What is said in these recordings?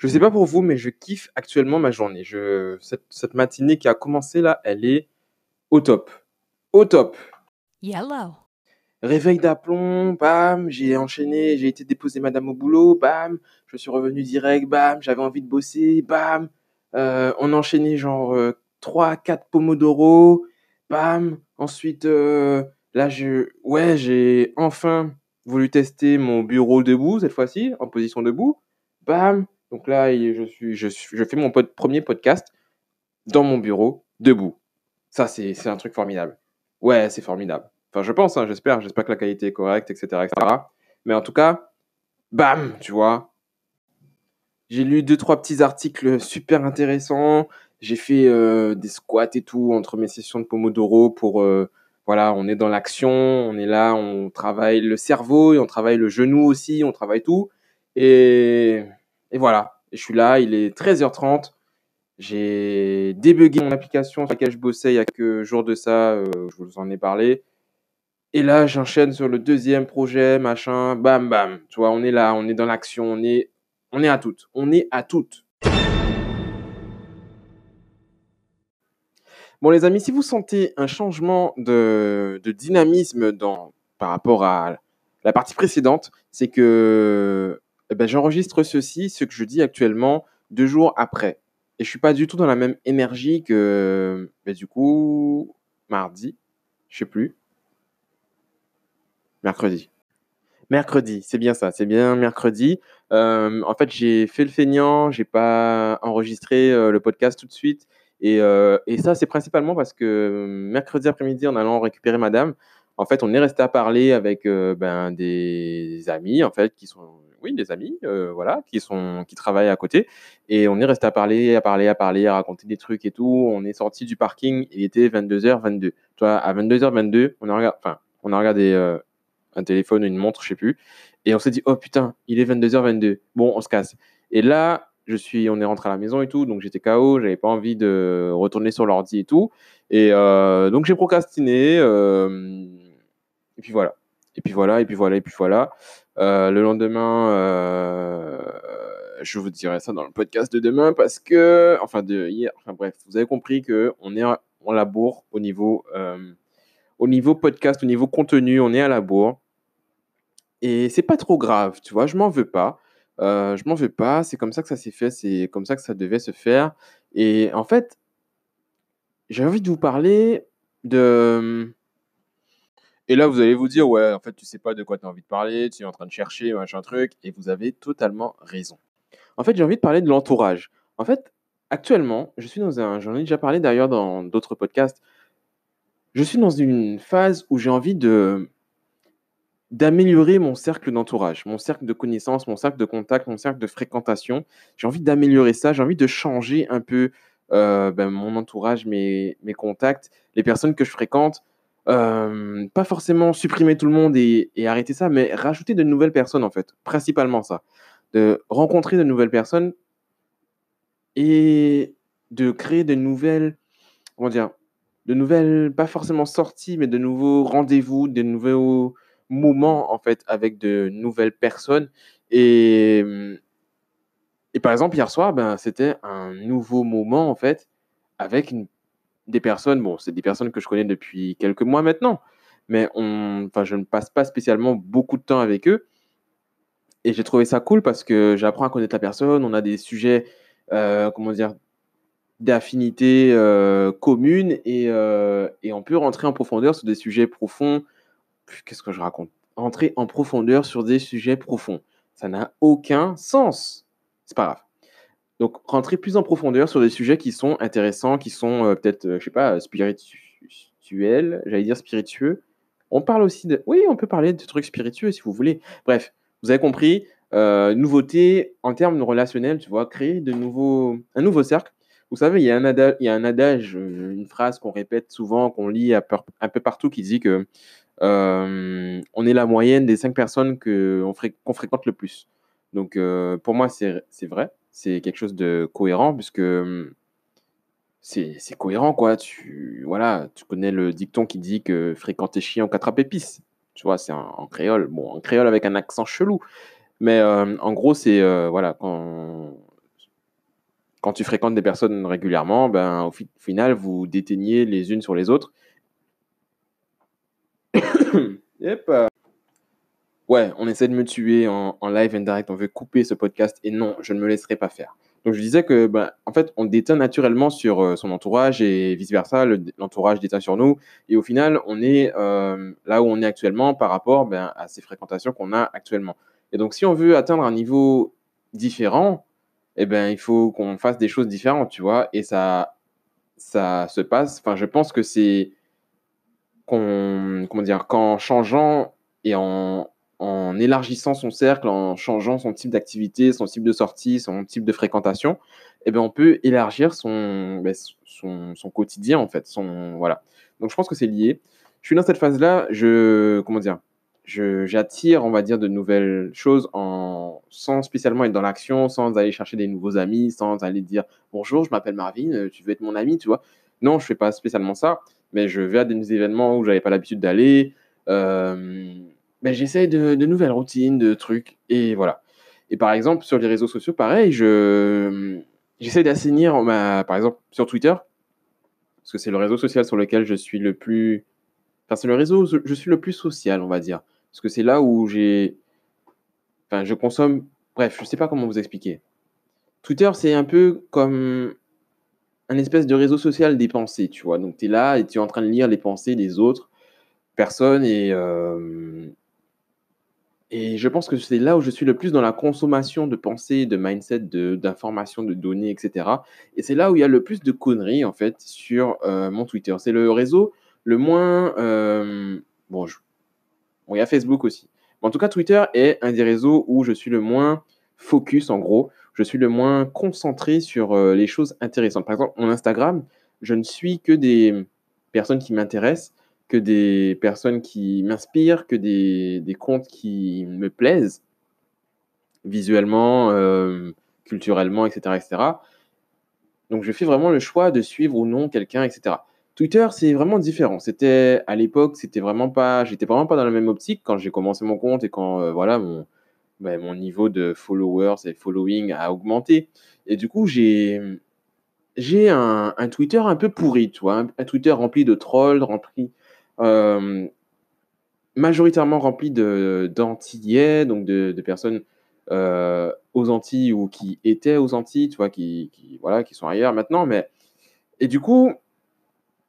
Je sais pas pour vous, mais je kiffe actuellement ma journée. Je, cette, cette matinée qui a commencé là, elle est au top. Au top. Yellow. Réveil d'aplomb, bam, j'ai enchaîné, j'ai été déposer madame au boulot, bam, je suis revenu direct, bam, j'avais envie de bosser, bam. Euh, on a enchaîné genre euh, 3, 4 pomodoro, bam. Ensuite, euh, là, je, ouais, j'ai enfin voulu tester mon bureau debout cette fois-ci, en position debout, bam. Donc là, je, suis, je, fais mon premier podcast dans mon bureau, debout. Ça, c'est un truc formidable. Ouais, c'est formidable. Enfin, je pense, hein, j'espère. J'espère que la qualité est correcte, etc., etc. Mais en tout cas, bam, tu vois. J'ai lu deux, trois petits articles super intéressants. J'ai fait euh, des squats et tout entre mes sessions de Pomodoro pour, euh, voilà, on est dans l'action, on est là, on travaille le cerveau et on travaille le genou aussi, on travaille tout. Et, et voilà, je suis là, il est 13h30. J'ai débugué mon application sur laquelle je bossais il y a quelques jours de ça, euh, je vous en ai parlé. Et là, j'enchaîne sur le deuxième projet, machin, bam, bam. Tu vois, on est là, on est dans l'action, on est, on est à toutes. On est à toutes. Bon, les amis, si vous sentez un changement de, de dynamisme dans, par rapport à la partie précédente, c'est que eh ben, j'enregistre ceci, ce que je dis actuellement, deux jours après. Et je suis pas du tout dans la même énergie que, ben, du coup, mardi, je sais plus, mercredi. Mercredi, c'est bien ça, c'est bien mercredi. Euh, en fait, j'ai fait le feignant, j'ai pas enregistré euh, le podcast tout de suite. Et, euh, ça, c'est principalement parce que mercredi après-midi, en allant récupérer madame, en fait, on est resté à parler avec ben, des amis, en fait, qui sont, oui, des amis, euh, voilà, qui sont, qui travaillent à côté. Et on est resté à parler, à parler, à parler, à raconter des trucs et tout. On est sorti du parking, il était 22h22. Tu vois, à 22h22, on a regardé, on a regardé un téléphone, une montre, je sais plus. Et on s'est dit, oh putain, il est 22h22. Bon, on se casse. Et là, je suis, on est rentré à la maison et tout, donc j'étais KO, j'avais pas envie de retourner sur l'ordi et tout. Et euh, donc j'ai procrastiné. euh, et puis voilà. Et puis voilà, et puis voilà, et puis voilà. Euh, le lendemain, euh, je vous dirai ça dans le podcast de demain parce que, enfin de hier, enfin bref, vous avez compris que on est en labour au niveau, euh, au niveau podcast, au niveau contenu, on est à la bourre. Et c'est pas trop grave, tu vois, je m'en veux pas. Je m'en veux pas, c'est comme ça que ça s'est fait, c'est comme ça que ça devait se faire. Et en fait, j'ai envie de vous parler de. Et là, vous allez vous dire, ouais, en fait, tu sais pas de quoi tu as envie de parler, tu es en train de chercher, machin truc, et vous avez totalement raison. En fait, j'ai envie de parler de l'entourage. En fait, actuellement, je suis dans un. J'en ai déjà parlé d'ailleurs dans d'autres podcasts. Je suis dans une phase où j'ai envie de d'améliorer mon cercle d'entourage, mon cercle de connaissances, mon cercle de contacts, mon cercle de fréquentation. J'ai envie d'améliorer ça, j'ai envie de changer un peu euh, ben, mon entourage, mes, mes contacts, les personnes que je fréquente. Pas forcément supprimer tout le monde et, et arrêter ça, mais rajouter de nouvelles personnes en fait, principalement ça. De rencontrer de nouvelles personnes et de créer de nouvelles, comment dire, de nouvelles, pas forcément sorties, mais de nouveaux rendez-vous, de nouveaux moments en fait avec de nouvelles personnes. Et, et par exemple, hier soir, ben, c'était un nouveau moment en fait avec une- des personnes, bon, c'est des personnes que je connais depuis quelques mois maintenant, mais on, enfin, je ne passe pas spécialement beaucoup de temps avec eux. Et j'ai trouvé ça cool parce que j'apprends à connaître la personne, on a des sujets, euh, comment dire, d'affinités euh, communes et, euh, et on peut rentrer en profondeur sur des sujets profonds. Qu'est-ce que je raconte? Rentrer en profondeur sur des sujets profonds. Ça n'a aucun sens. C'est pas grave. Donc, rentrer plus en profondeur sur des sujets qui sont intéressants, qui sont euh, peut-être, euh, je sais pas, spirituels, j'allais dire spiritueux. On parle aussi de... Oui, on peut parler de trucs spiritueux si vous voulez. Bref, vous avez compris. Euh, nouveauté en termes relationnels, tu vois, créer de nouveaux... un nouveau cercle. Vous savez, il y a un adage, euh, une phrase qu'on répète souvent, qu'on lit un peu, partout, qui dit que euh, on est la moyenne des cinq personnes qu'on fréquente le plus. Donc, euh, pour moi, c'est vrai. C'est quelque chose de cohérent, puisque c'est cohérent, quoi. Tu, voilà, tu connais le dicton qui dit que fréquenter chien, qu'attrape épice. Tu vois, c'est en, créole. Bon, en créole avec un accent chelou. Mais en gros, c'est, euh, voilà, quand quand tu fréquentes des personnes régulièrement, ben, au, final, vous déteignez les unes sur les autres. Ouais, on essaie de me tuer en, live and direct. On veut couper ce podcast et non, je ne me laisserai pas faire. Donc je disais que, ben, en fait, on déteint naturellement sur euh, son entourage et vice versa. L'entourage déteint sur nous. Et au final, on est euh, là où on est actuellement par rapport ben, à ces fréquentations qu'on a actuellement. Et donc, si on veut atteindre un niveau différent, eh ben, il faut qu'on fasse des choses différentes, tu vois. Et ça, ça se passe. Enfin, je pense que c'est qu'on, comment qu'en changeant et en, en élargissant son cercle, en changeant son type d'activité, son type de sortie, son type de fréquentation, eh ben, on peut élargir son, ben, son, son, quotidien, en fait. Son, voilà. Donc, je pense que c'est lié. Je suis dans cette phase-là, je, comment dire, j'attire, on va dire, de nouvelles choses en, sans spécialement être dans l'action, sans aller chercher des nouveaux amis, sans aller dire bonjour, je m'appelle Marvin, euh, tu veux être mon ami, tu vois. Non, je fais pas spécialement ça, mais je vais à des événements où j'avais pas l'habitude d'aller. Euh, ben, j'essaie de, nouvelles routines, de trucs, et voilà. Et par exemple, sur les réseaux sociaux, pareil, je, j'essaie d'assainir, ma, par exemple, sur Twitter, parce que c'est le réseau social sur lequel je suis le plus c'est le réseau où je suis le plus social, on va dire. Parce que c'est là où j'ai. Enfin, je consomme. Bref, je ne sais pas comment vous expliquer. Twitter, c'est un peu comme un espèce de réseau social des pensées, tu vois. Donc, tu es là et tu es en train de lire les pensées des autres personnes et. Euh, et je pense que c'est là où je suis le plus dans la consommation de pensées, de mindset, d'informations, de, données, etc. Et c'est là où il y a le plus de conneries, en fait, sur euh, mon Twitter. C'est le réseau le moins. Euh, bon, il y a Facebook aussi. en tout cas, Twitter est un des réseaux où je suis le moins focus, en gros. Je suis le moins concentré sur euh, les choses intéressantes. Par exemple, mon Instagram, je ne suis que des personnes qui m'intéressent, que des personnes qui m'inspirent, que des, comptes qui me plaisent visuellement, euh, culturellement, etc., etc. Donc, je fais vraiment le choix de suivre ou non quelqu'un, etc. Twitter, c'est vraiment différent. C'était à l'époque, c'était vraiment pas, j'étais vraiment pas dans la même optique quand j'ai commencé mon compte et quand euh, voilà mon, ben, mon niveau de followers et following a augmenté. Et du coup, j'ai j'ai un, un, Twitter un peu pourri, tu un, Twitter rempli de trolls, rempli euh, majoritairement rempli de d'antillais, donc de, personnes euh, aux Antilles ou qui étaient aux Antilles, tu qui, qui, voilà, qui sont ailleurs maintenant. Mais et du coup,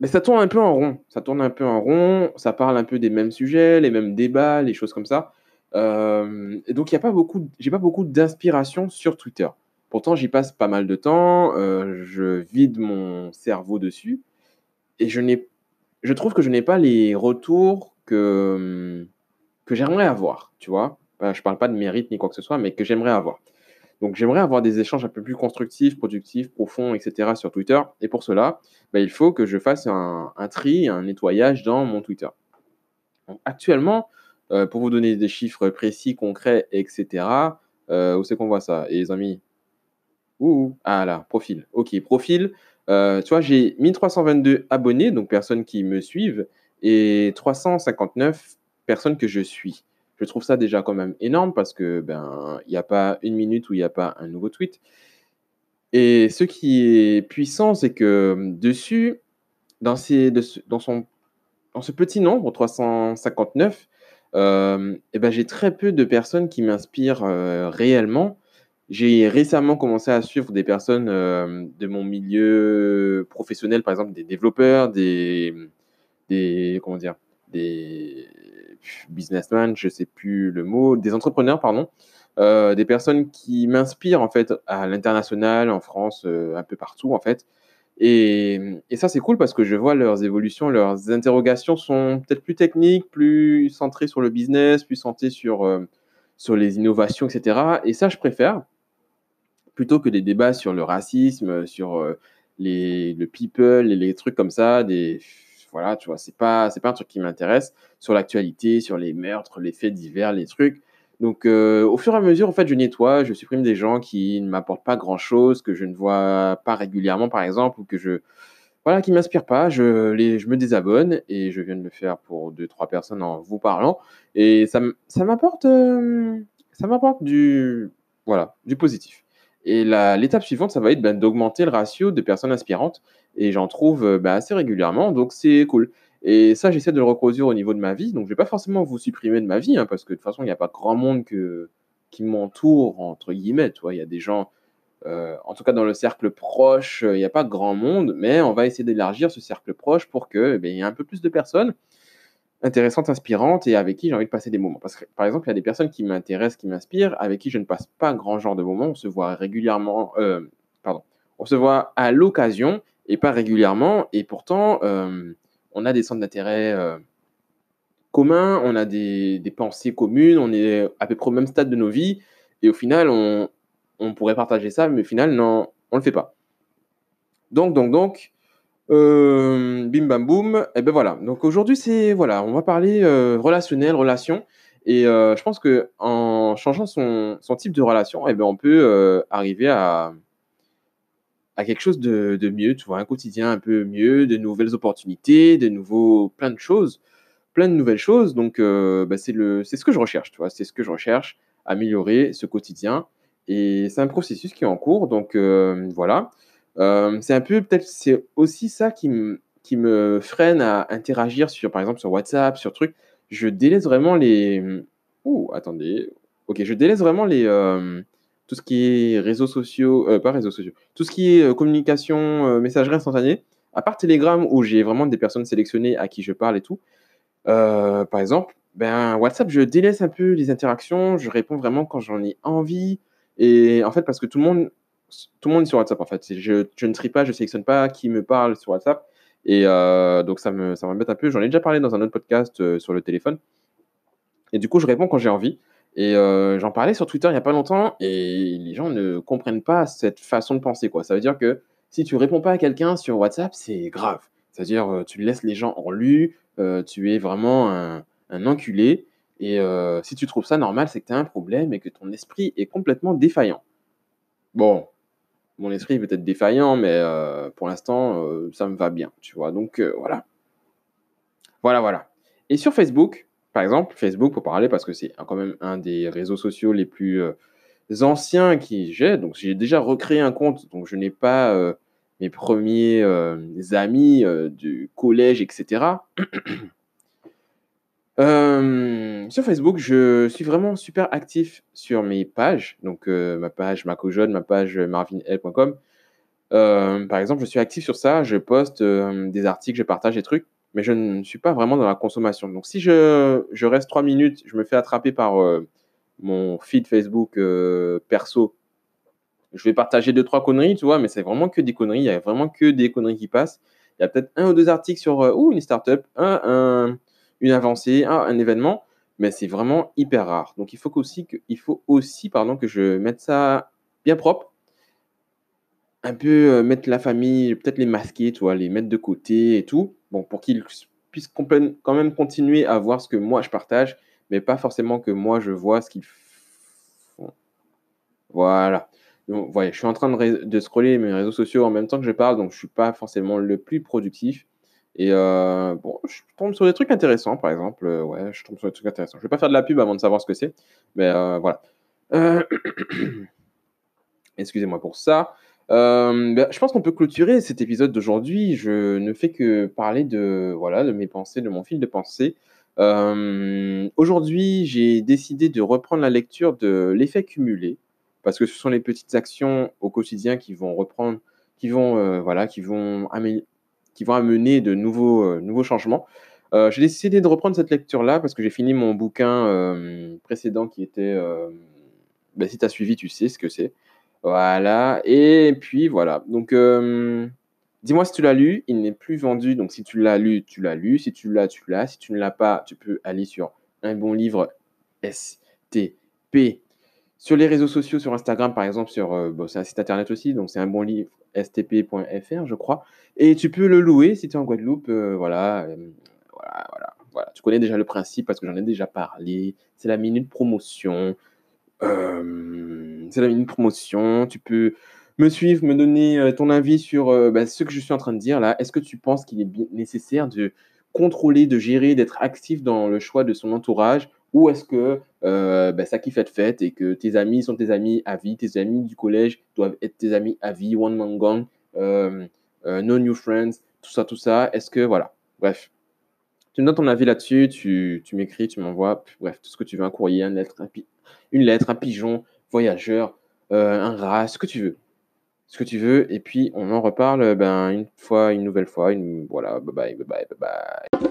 mais ça tourne un peu en rond. Ça tourne un peu en rond, ça parle un peu des mêmes sujets, les mêmes débats, les choses comme ça. Euh, et donc, il y a pas beaucoup, j'ai pas beaucoup d'inspiration sur Twitter. Pourtant, j'y passe pas mal de temps, je vide mon cerveau dessus, et je n'ai, je trouve que je n'ai pas les retours que, j'aimerais avoir, tu vois. Je parle pas de mérite ni quoi que ce soit, mais que j'aimerais avoir. Donc j'aimerais avoir des échanges un peu plus constructifs, productifs, profonds, etc. sur Twitter. Et pour cela, bah, il faut que je fasse un, tri, un nettoyage dans mon Twitter. actuellement, euh, pour vous donner des chiffres précis, concrets, etc., euh, où c'est qu'on voit ça? Et les amis? Ouh, ah là, profil. Ok, profil. Euh, tu vois, j'ai 1322 abonnés, donc personnes qui me suivent, et 359 personnes que je suis. Je trouve ça déjà quand même énorme parce que ben il n'y a pas une minute où il n'y a pas un nouveau tweet. Et ce qui est puissant, c'est que hum, dessus, dans, ces, dans, son, dans ce petit nombre, 359, euh, eh ben, j'ai très peu de personnes qui m'inspirent euh, réellement. J'ai récemment commencé à suivre des personnes euh, de mon milieu professionnel, par exemple des développeurs, des, comment dire, des businessmen, je sais plus le mot, des entrepreneurs, pardon, euh, des personnes qui m'inspirent en fait à l'international, en France, euh, un peu partout en fait. Et, ça, c'est cool parce que je vois leurs évolutions, leurs interrogations sont peut-être plus techniques, plus centrées sur le business, plus centrées sur, sur les innovations, etc. Et ça, je préfère plutôt que des débats sur le racisme, sur les, le people et les trucs comme ça, des voilà, tu vois, c'est pas, c'est pas un truc qui m'intéresse sur l'actualité, sur les meurtres, les faits divers, les trucs. Donc, euh, au fur et à mesure, en fait, je nettoie, je supprime des gens qui ne m'apportent pas grand-chose, que je ne vois pas régulièrement, par exemple, ou que je, voilà, qui m'inspirent pas. Je, les, je me désabonne et je viens de le faire pour deux, trois personnes en vous parlant. Et ça, ça m'apporte, euh, ça m'apporte du, voilà, du positif. Et l'étape suivante, ça va être ben, d'augmenter le ratio de personnes inspirantes. Et j'en trouve ben, assez régulièrement, donc c'est cool. Et ça, j'essaie de le reproduire au niveau de ma vie. Donc, je ne vais pas forcément vous supprimer de ma vie, hein, parce que de toute façon, il n'y a pas grand monde qui m'entoure, entre guillemets. Il y a des gens, euh, en tout cas dans le cercle proche, il n'y a pas grand monde, mais on va essayer d'élargir ce cercle proche pour qu'il eh ben, y ait un peu plus de personnes intéressantes, inspirantes et avec qui j'ai envie de passer des moments. Parce que, par exemple, il y a des personnes qui m'intéressent, qui m'inspirent, avec qui je ne passe pas grand genre de moments. On se voit régulièrement, euh, pardon, on se voit à l'occasion et pas régulièrement. Et pourtant, euh, on a des centres d'intérêt euh, communs, on a des, pensées communes, on est à peu près au même stade de nos vies. Et au final, on, pourrait partager ça, mais au final, non, on ne le fait pas. Donc, donc, donc, euh, bim bam boum, et ben voilà. Donc aujourd'hui, c'est voilà, on va parler euh, relationnel, relation. Et je pense que en changeant son, type de relation, et ben on peut arriver à, à quelque chose de, mieux, tu vois, un quotidien un peu mieux, de nouvelles opportunités, de nouveaux, plein de choses, plein de nouvelles choses. Donc, euh, bah, c'est le, c'est ce que je recherche, tu vois, c'est ce que je recherche, améliorer ce quotidien. Et c'est un processus qui est en cours, donc euh, voilà. Euh, c'est un peu, peut-être, c'est aussi ça qui me, freine à interagir sur, par exemple, sur WhatsApp, sur trucs. Je délaisse vraiment les. Ouh, attendez. Ok, je délaisse vraiment les tout ce qui est réseaux sociaux, euh, pas réseaux sociaux, tout ce qui est euh, communication, euh, messagerie instantanée, à part Telegram où j'ai vraiment des personnes sélectionnées à qui je parle et tout, par exemple, ben, WhatsApp, je délaisse un peu les interactions, je réponds vraiment quand j'en ai envie. Et en fait, parce que tout le monde, tout le monde est sur WhatsApp, en fait. Je, ne trie pas, je sélectionne pas qui me parle sur WhatsApp. Et donc, ça me, ça m'embête un peu. J'en ai déjà parlé dans un autre podcast sur le téléphone. Et du coup, je réponds quand j'ai envie. Et euh, j'en parlais sur Twitter il n'y a pas longtemps et les gens ne comprennent pas cette façon de penser. Quoi. Ça veut dire que si tu réponds pas à quelqu'un sur WhatsApp, c'est grave. C'est-à-dire euh, tu laisses les gens en lu, euh, tu es vraiment un, enculé. Et si tu trouves ça normal, c'est que tu as un problème et que ton esprit est complètement défaillant. Bon, mon esprit est peut-être défaillant, mais pour l'instant, ça me va bien. Tu vois, donc voilà. Voilà, voilà. Et sur Facebook, par exemple, Facebook, pour parler, parce que c'est quand même un des réseaux sociaux les plus euh, anciens qui j'ai. Donc, j'ai déjà recréé un compte, donc je n'ai pas euh, mes premiers euh, amis du collège, etc. sur Facebook, je suis vraiment super actif sur mes pages. Donc, ma page Macojaune, ma page marvinl.com. par exemple, je suis actif sur ça. Je poste des articles, je partage des trucs mais je ne suis pas vraiment dans la consommation. Donc si je, reste trois minutes, je me fais attraper par euh, mon feed Facebook euh, perso, je vais partager deux, trois conneries, tu vois, mais c'est vraiment que des conneries, il y a vraiment que des conneries qui passent. Il y a peut-être un ou deux articles sur euh, ou une startup, un, une avancée, un, événement, mais c'est vraiment hyper rare. Donc il faut aussi que, il faut aussi pardon, que je mette ça bien propre un peu mettre la famille, peut-être les masquer, tu les mettre de côté et tout, bon, pour qu'ils puissent quand même continuer à voir ce que moi je partage, mais pas forcément que moi je vois ce qu'ils font. Voilà. Donc, voilà, je suis en train de, de, scroller mes réseaux sociaux en même temps que je parle, donc je suis pas forcément le plus productif. Et bon, je tombe sur des trucs intéressants, par exemple. ouais, je tombe sur des trucs intéressants. Je vais pas faire de la pub avant de savoir ce que c'est, mais voilà. Excusez-moi pour ça. Euh, bah, je pense qu'on peut clôturer cet épisode d'aujourd'hui. Je ne fais que parler de, voilà, de mes pensées, de mon fil de pensée. Euh, aujourd'hui, j'ai décidé de reprendre la lecture de l'effet cumulé parce que ce sont les petites actions au quotidien qui vont reprendre, qui vont, euh, voilà, qui vont, qui vont amener de nouveaux, nouveaux changements. j'ai décidé de reprendre cette lecture-là parce que j'ai fini mon bouquin précédent qui était, bah, si tu as suivi, tu sais ce que c'est. Voilà, et puis voilà. Donc, euh, dis-moi si tu l'as lu, il n'est plus vendu. Donc, si tu l'as lu, tu l'as lu. Si tu l'as, tu l'as. Si tu ne l'as pas, tu peux aller sur un bon livre STP. Sur les réseaux sociaux, sur Instagram par exemple, sur, euh, c'est un site internet aussi, donc c'est un bon livre stp.fr, je crois. Et tu peux le louer si tu es en Guadeloupe. Euh, voilà, voilà, voilà, voilà. Tu connais déjà le principe parce que j'en ai déjà parlé. C'est la minute promotion. Euh, c'est une promotion. Tu peux me suivre, me donner euh, ton avis sur euh, bah, ce que je suis en train de dire là. Est-ce que tu penses qu'il est nécessaire de contrôler, de gérer, d'être actif dans le choix de son entourage? Ou est-ce que euh, ben, ça être fait et que tes amis sont tes amis à vie, tes amis du collège doivent être tes amis à vie, one man gang, euh, euh, no new friends, tout ça, tout ça. Est-ce que, voilà, bref. Tu me donnes ton avis là-dessus, tu, tu m'écris, tu m'envoies, bref, tout ce que tu veux, un courrier, une lettre, un, une lettre, un pigeon, voyageur, un rat, ce que tu veux. Ce que tu veux, et puis on en reparle ben, une fois, une nouvelle fois. Voilà, bye bye, bye bye, bye bye.